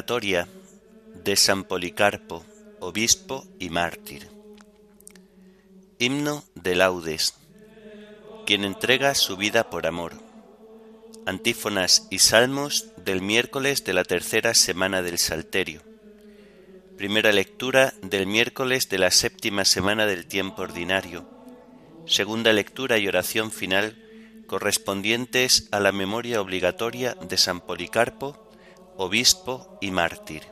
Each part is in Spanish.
De San Policarpo, obispo y mártir. Himno de laudes, quien entrega su vida por amor. Antífonas y salmos del miércoles de la tercera semana del Salterio. Primera lectura del miércoles de la séptima semana del tiempo ordinario. Segunda lectura y oración final correspondientes a la memoria obligatoria de San Policarpo, obispo y mártir.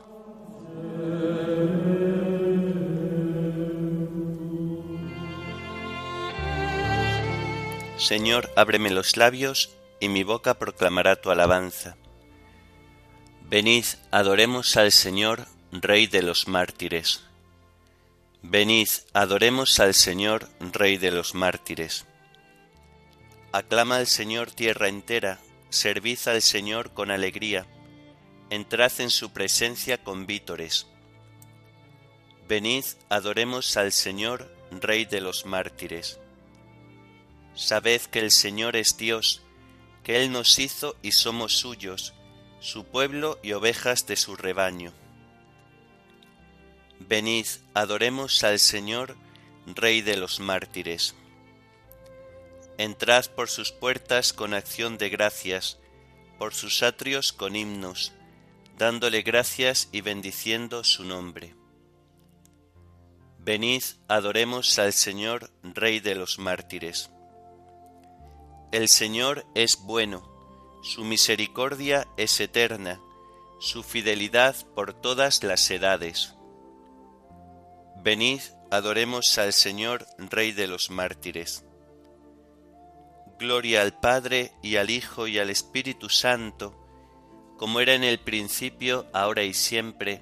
Señor, ábreme los labios y mi boca proclamará tu alabanza. Venid, adoremos al Señor, Rey de los mártires. Venid, adoremos al Señor, Rey de los mártires. Aclama al Señor tierra entera, servid al Señor con alegría, entrad en su presencia con vítores. Venid, adoremos al Señor, Rey de los mártires. Sabed que el Señor es Dios, que Él nos hizo y somos suyos, su pueblo y ovejas de su rebaño. Venid, adoremos al Señor, Rey de los mártires. Entrad por sus puertas con acción de gracias, por sus atrios con himnos, dándole gracias y bendiciendo su nombre. Venid, adoremos al Señor, Rey de los mártires. El Señor es bueno, su misericordia es eterna, su fidelidad por todas las edades. Venid, adoremos al Señor, Rey de los mártires. Gloria al Padre y al Hijo y al Espíritu Santo, como era en el principio, ahora y siempre,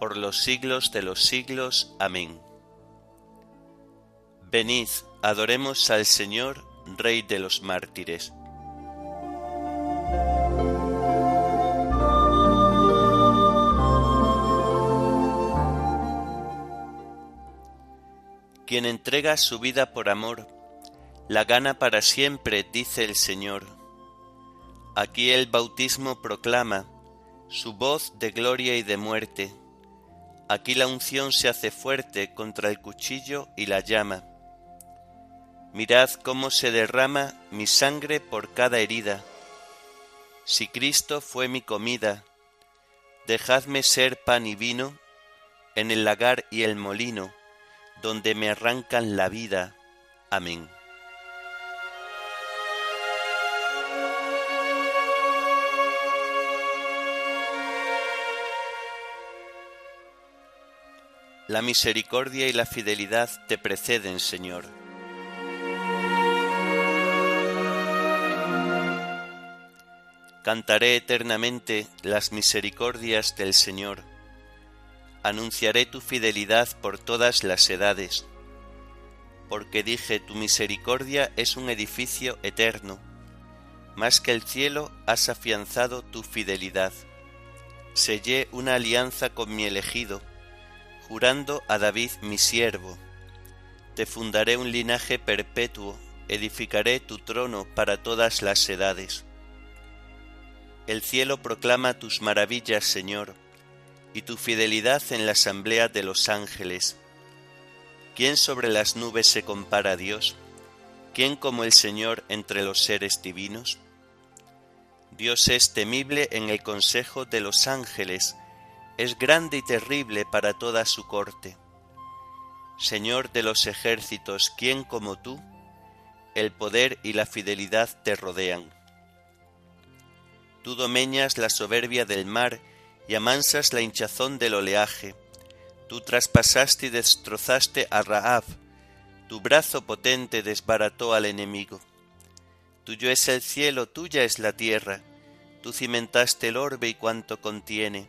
por los siglos de los siglos. Amén. Venid, adoremos al Señor, Rey de los mártires. Quien entrega su vida por amor, la gana para siempre, dice el Señor. Aquí el bautismo proclama su voz de gloria y de muerte. Aquí la unción se hace fuerte contra el cuchillo y la llama. Mirad cómo se derrama mi sangre por cada herida. Si Cristo fue mi comida, dejadme ser pan y vino en el lagar y el molino, donde me arrancan la vida. Amén. La misericordia y la fidelidad te preceden, Señor Cantaré eternamente las misericordias del Señor. Anunciaré tu fidelidad por todas las edades. Porque dije, tu misericordia es un edificio eterno. Más que el cielo has afianzado tu fidelidad. Sellé una alianza con mi elegido, jurando a David mi siervo. Te fundaré un linaje perpetuo, edificaré tu trono para todas las edades el cielo proclama tus maravillas, Señor, y tu fidelidad en la asamblea de los ángeles. ¿Quién sobre las nubes se compara a Dios? ¿Quién como el Señor entre los seres divinos? Dios es temible en el consejo de los ángeles, es grande y terrible para toda su corte. Señor de los ejércitos, ¿quién como tú? El poder y la fidelidad te rodean. Tú domeñas la soberbia del mar y amansas la hinchazón del oleaje. Tú traspasaste y destrozaste a Raab. Tu brazo potente desbarató al enemigo. Tuyo es el cielo, tuya es la tierra. Tú cimentaste el orbe y cuanto contiene.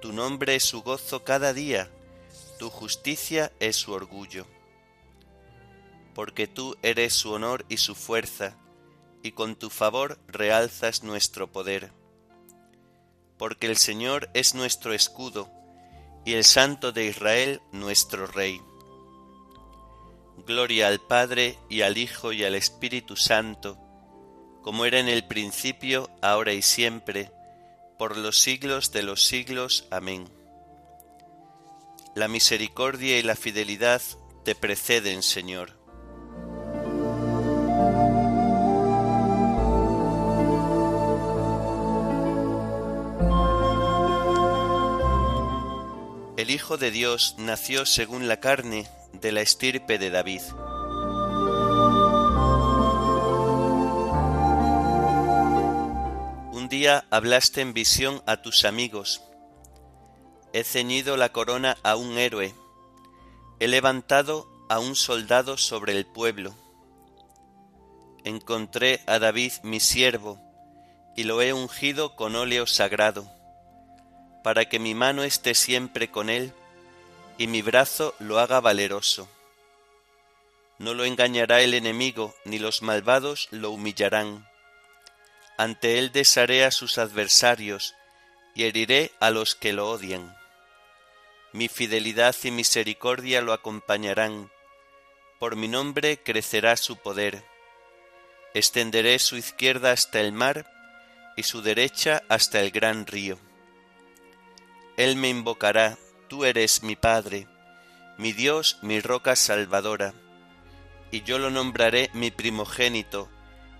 Tu nombre es su gozo cada día, tu justicia es su orgullo. Porque tú eres su honor y su fuerza, y con tu favor realzas nuestro poder. Porque el Señor es nuestro escudo, y el Santo de Israel nuestro Rey. Gloria al Padre y al Hijo y al Espíritu Santo, como era en el principio, ahora y siempre, por los siglos de los siglos. Amén. La misericordia y la fidelidad te preceden, Señor. El Hijo de Dios nació según la carne de la estirpe de David. Día hablaste en visión a tus amigos. He ceñido la corona a un héroe, he levantado a un soldado sobre el pueblo. Encontré a David mi siervo, y lo he ungido con óleo sagrado, para que mi mano esté siempre con él, y mi brazo lo haga valeroso. No lo engañará el enemigo, ni los malvados lo humillarán ante él desharé a sus adversarios y heriré a los que lo odian. Mi fidelidad y misericordia lo acompañarán, por mi nombre crecerá su poder. Extenderé su izquierda hasta el mar y su derecha hasta el gran río. Él me invocará, tú eres mi Padre, mi Dios, mi roca salvadora, y yo lo nombraré mi primogénito,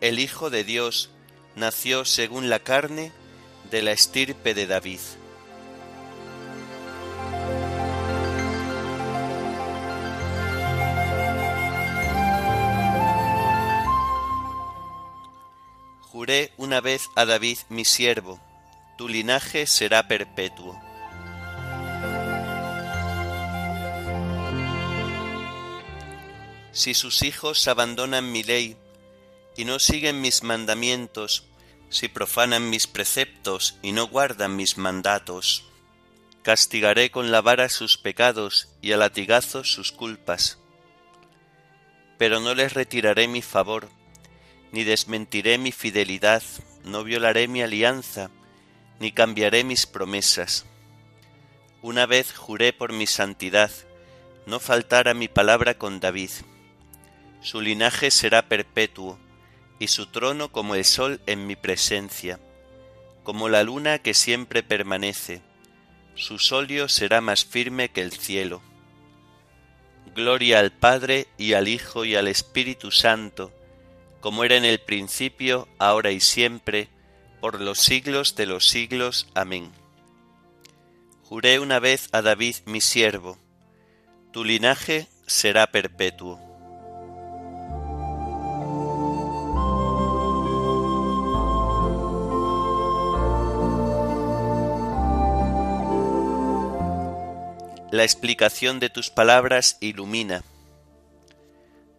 el Hijo de Dios nació según la carne de la estirpe de David. Juré una vez a David mi siervo, tu linaje será perpetuo. Si sus hijos abandonan mi ley y no siguen mis mandamientos, si profanan mis preceptos y no guardan mis mandatos, castigaré con la vara sus pecados y a latigazos sus culpas. Pero no les retiraré mi favor, ni desmentiré mi fidelidad, no violaré mi alianza, ni cambiaré mis promesas. Una vez juré por mi santidad, no faltara mi palabra con David. Su linaje será perpetuo, y su trono como el sol en mi presencia, como la luna que siempre permanece, su solio será más firme que el cielo. Gloria al Padre y al Hijo y al Espíritu Santo, como era en el principio, ahora y siempre, por los siglos de los siglos. Amén. Juré una vez a David mi siervo, tu linaje será perpetuo. La explicación de tus palabras ilumina,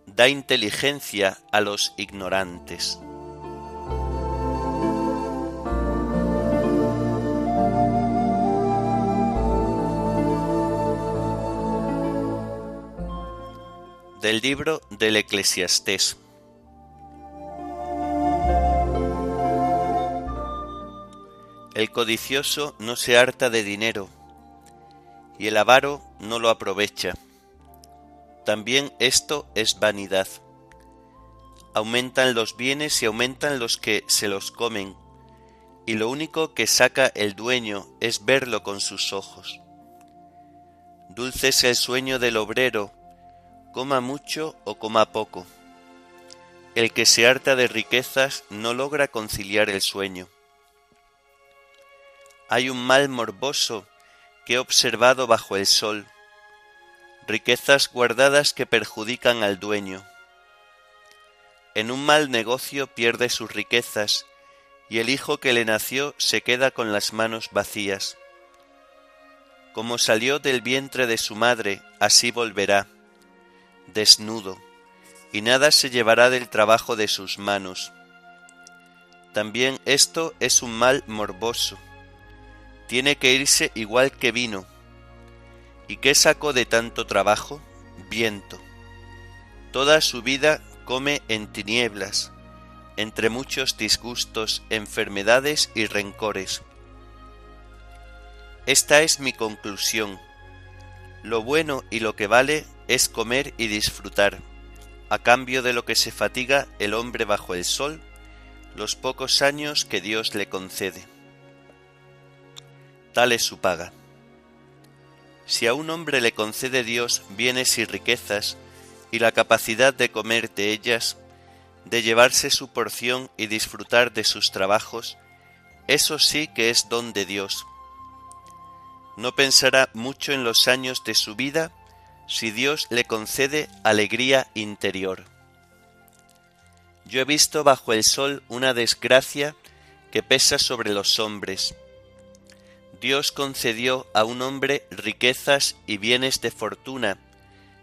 da inteligencia a los ignorantes. Del libro del Eclesiastés. El codicioso no se harta de dinero y el avaro no lo aprovecha. También esto es vanidad. Aumentan los bienes y aumentan los que se los comen. y lo único que saca el dueño es verlo con sus ojos. Dulce es el sueño del obrero, coma mucho o coma poco. El que se harta de riquezas no logra conciliar el sueño. Hay un mal morboso que he observado bajo el sol, riquezas guardadas que perjudican al dueño. En un mal negocio pierde sus riquezas, y el hijo que le nació se queda con las manos vacías. Como salió del vientre de su madre, así volverá, desnudo, y nada se llevará del trabajo de sus manos. También esto es un mal morboso. Tiene que irse igual que vino. ¿Y qué sacó de tanto trabajo? Viento. Toda su vida come en tinieblas, entre muchos disgustos, enfermedades y rencores. Esta es mi conclusión. Lo bueno y lo que vale es comer y disfrutar, a cambio de lo que se fatiga el hombre bajo el sol, los pocos años que Dios le concede. Tal es su paga. Si a un hombre le concede Dios bienes y riquezas, y la capacidad de comer de ellas, de llevarse su porción y disfrutar de sus trabajos, eso sí que es don de Dios. No pensará mucho en los años de su vida si Dios le concede alegría interior. Yo he visto bajo el sol una desgracia que pesa sobre los hombres. Dios concedió a un hombre riquezas y bienes de fortuna,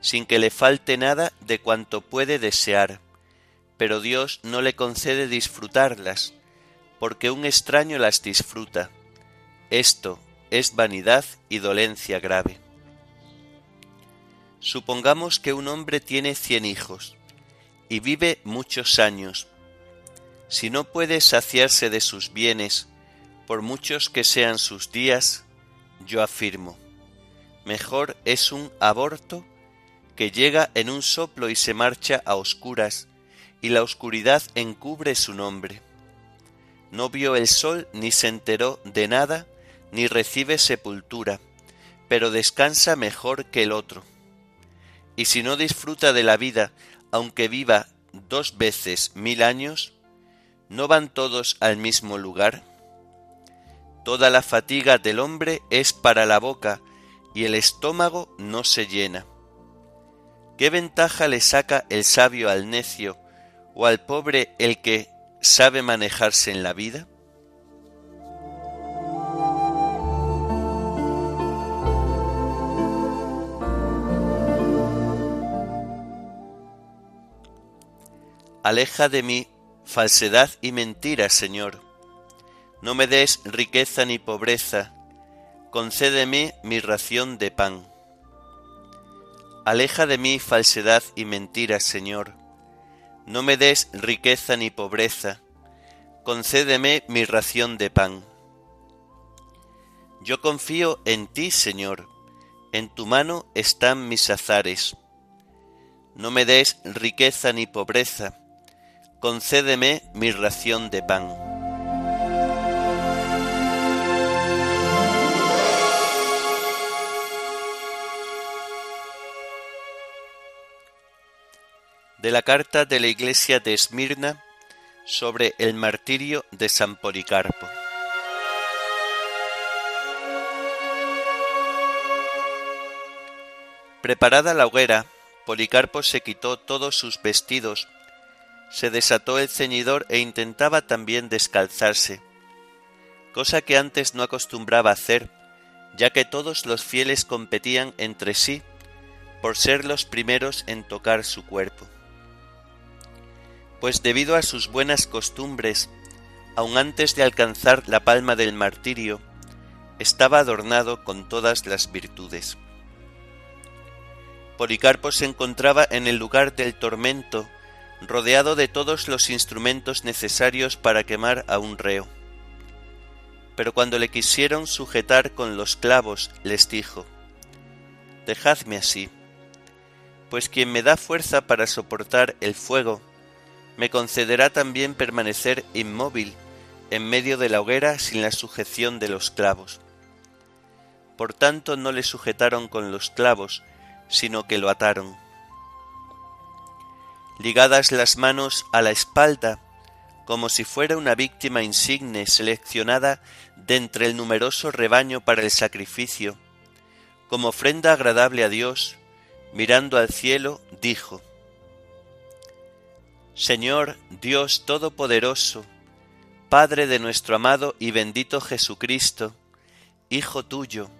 sin que le falte nada de cuanto puede desear pero Dios no le concede disfrutarlas, porque un extraño las disfruta. Esto es vanidad y dolencia grave. Supongamos que un hombre tiene cien hijos y vive muchos años. Si no puede saciarse de sus bienes, por muchos que sean sus días, yo afirmo, mejor es un aborto que llega en un soplo y se marcha a oscuras, y la oscuridad encubre su nombre. No vio el sol ni se enteró de nada, ni recibe sepultura, pero descansa mejor que el otro. Y si no disfruta de la vida, aunque viva dos veces mil años, ¿no van todos al mismo lugar? Toda la fatiga del hombre es para la boca, y el estómago no se llena. ¿Qué ventaja le saca el sabio al necio, o al pobre el que sabe manejarse en la vida? Aleja de mí falsedad y mentira, Señor. No me des riqueza ni pobreza, concédeme mi ración de pan. Aleja de mí falsedad y mentira, Señor no me des riqueza ni pobreza, concédeme mi ración de pan. Yo confío en ti, Señor, en tu mano están mis azares. No me des riqueza ni pobreza, concédeme mi ración de pan. De la carta de la iglesia de Esmirna sobre el martirio de San Policarpo. Preparada la hoguera, Policarpo se quitó todos sus vestidos, se desató el ceñidor e intentaba también descalzarse, cosa que antes no acostumbraba hacer, ya que todos los fieles competían entre sí por ser los primeros en tocar su cuerpo pues debido a sus buenas costumbres, aun antes de alcanzar la palma del martirio, estaba adornado con todas las virtudes. Policarpo se encontraba en el lugar del tormento, rodeado de todos los instrumentos necesarios para quemar a un reo. Pero cuando le quisieron sujetar con los clavos, les dijo, Dejadme así, pues quien me da fuerza para soportar el fuego me concederá también permanecer inmóvil en medio de la hoguera sin la sujeción de los clavos. Por tanto no le sujetaron con los clavos, sino que lo ataron. Ligadas las manos a la espalda, como si fuera una víctima insigne seleccionada de entre el numeroso rebaño para el sacrificio, como ofrenda agradable a Dios, mirando al cielo, dijo, Señor Dios Todopoderoso, Padre de nuestro amado y bendito Jesucristo, Hijo tuyo,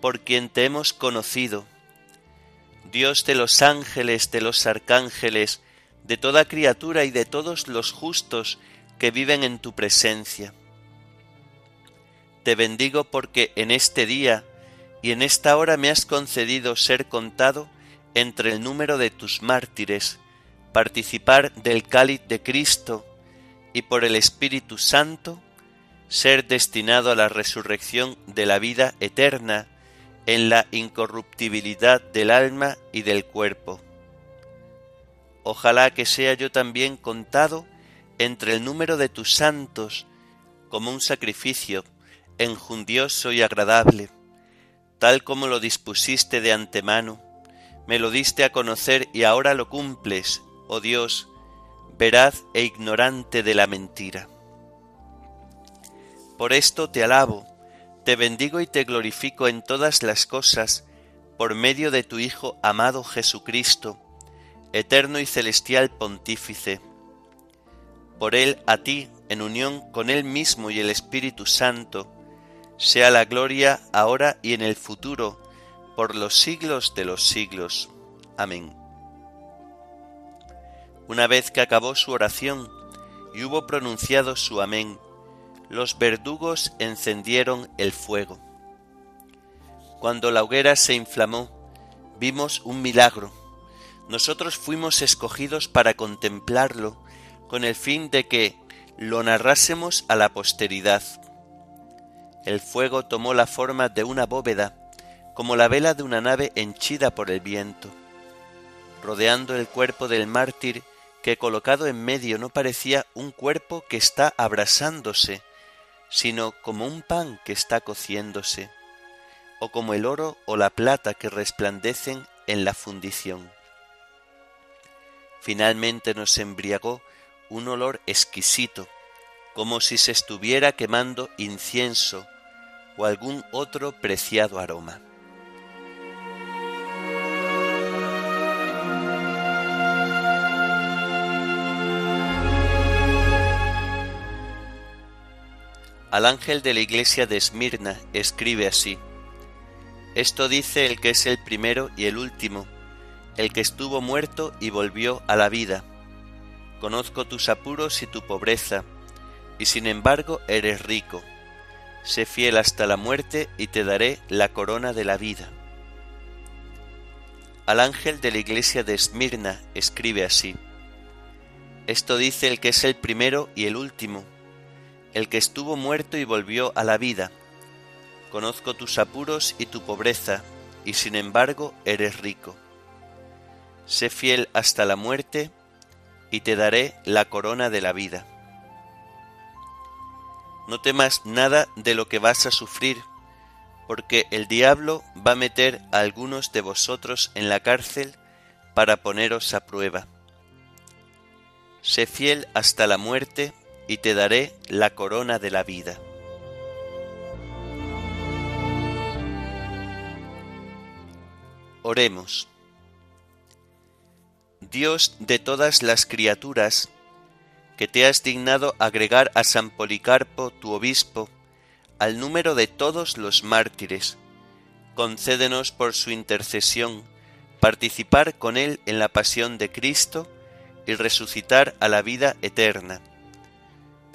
por quien te hemos conocido, Dios de los ángeles, de los arcángeles, de toda criatura y de todos los justos que viven en tu presencia. Te bendigo porque en este día y en esta hora me has concedido ser contado entre el número de tus mártires, participar del cáliz de Cristo y por el Espíritu Santo ser destinado a la resurrección de la vida eterna en la incorruptibilidad del alma y del cuerpo. Ojalá que sea yo también contado entre el número de tus santos como un sacrificio enjundioso y agradable, tal como lo dispusiste de antemano, me lo diste a conocer y ahora lo cumples, oh Dios, veraz e ignorante de la mentira. Por esto te alabo, te bendigo y te glorifico en todas las cosas, por medio de tu Hijo amado Jesucristo, eterno y celestial pontífice. Por él a ti, en unión con él mismo y el Espíritu Santo, sea la gloria ahora y en el futuro, por los siglos de los siglos. Amén. Una vez que acabó su oración y hubo pronunciado su amén, los verdugos encendieron el fuego. Cuando la hoguera se inflamó, vimos un milagro. Nosotros fuimos escogidos para contemplarlo, con el fin de que lo narrásemos a la posteridad. El fuego tomó la forma de una bóveda, como la vela de una nave henchida por el viento. Rodeando el cuerpo del mártir, que colocado en medio no parecía un cuerpo que está abrasándose, sino como un pan que está cociéndose, o como el oro o la plata que resplandecen en la fundición. Finalmente nos embriagó un olor exquisito, como si se estuviera quemando incienso o algún otro preciado aroma. Al ángel de la iglesia de Esmirna escribe así, Esto dice el que es el primero y el último, el que estuvo muerto y volvió a la vida. Conozco tus apuros y tu pobreza, y sin embargo eres rico. Sé fiel hasta la muerte y te daré la corona de la vida. Al ángel de la iglesia de Esmirna escribe así, Esto dice el que es el primero y el último, el que estuvo muerto y volvió a la vida. Conozco tus apuros y tu pobreza, y sin embargo eres rico. Sé fiel hasta la muerte, y te daré la corona de la vida. No temas nada de lo que vas a sufrir, porque el diablo va a meter a algunos de vosotros en la cárcel para poneros a prueba. Sé fiel hasta la muerte, y te daré la corona de la vida. Oremos. Dios de todas las criaturas, que te has dignado agregar a San Policarpo, tu obispo, al número de todos los mártires, concédenos por su intercesión participar con él en la pasión de Cristo y resucitar a la vida eterna